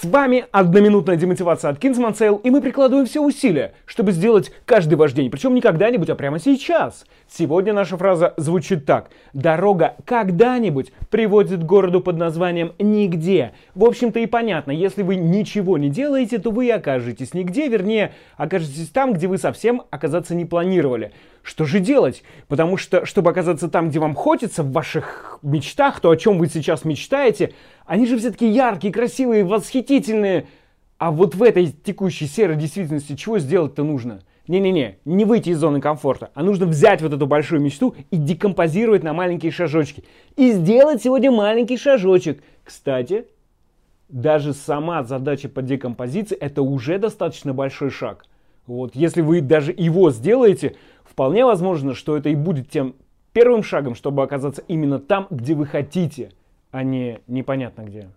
С вами одноминутная демотивация от Kingsman Sale, и мы прикладываем все усилия, чтобы сделать каждый ваш день, причем не когда-нибудь, а прямо сейчас. Сегодня наша фраза звучит так. Дорога когда-нибудь приводит к городу под названием «нигде». В общем-то и понятно, если вы ничего не делаете, то вы окажетесь нигде, вернее, окажетесь там, где вы совсем оказаться не планировали. Что же делать? Потому что, чтобы оказаться там, где вам хочется, в ваших мечтах, то, о чем вы сейчас мечтаете, они же все таки яркие, красивые, восхитительные. А вот в этой текущей серой действительности чего сделать-то нужно? Не-не-не, не выйти из зоны комфорта, а нужно взять вот эту большую мечту и декомпозировать на маленькие шажочки. И сделать сегодня маленький шажочек. Кстати, даже сама задача по декомпозиции это уже достаточно большой шаг. Вот, если вы даже его сделаете, вполне возможно, что это и будет тем первым шагом, чтобы оказаться именно там, где вы хотите, а не непонятно где.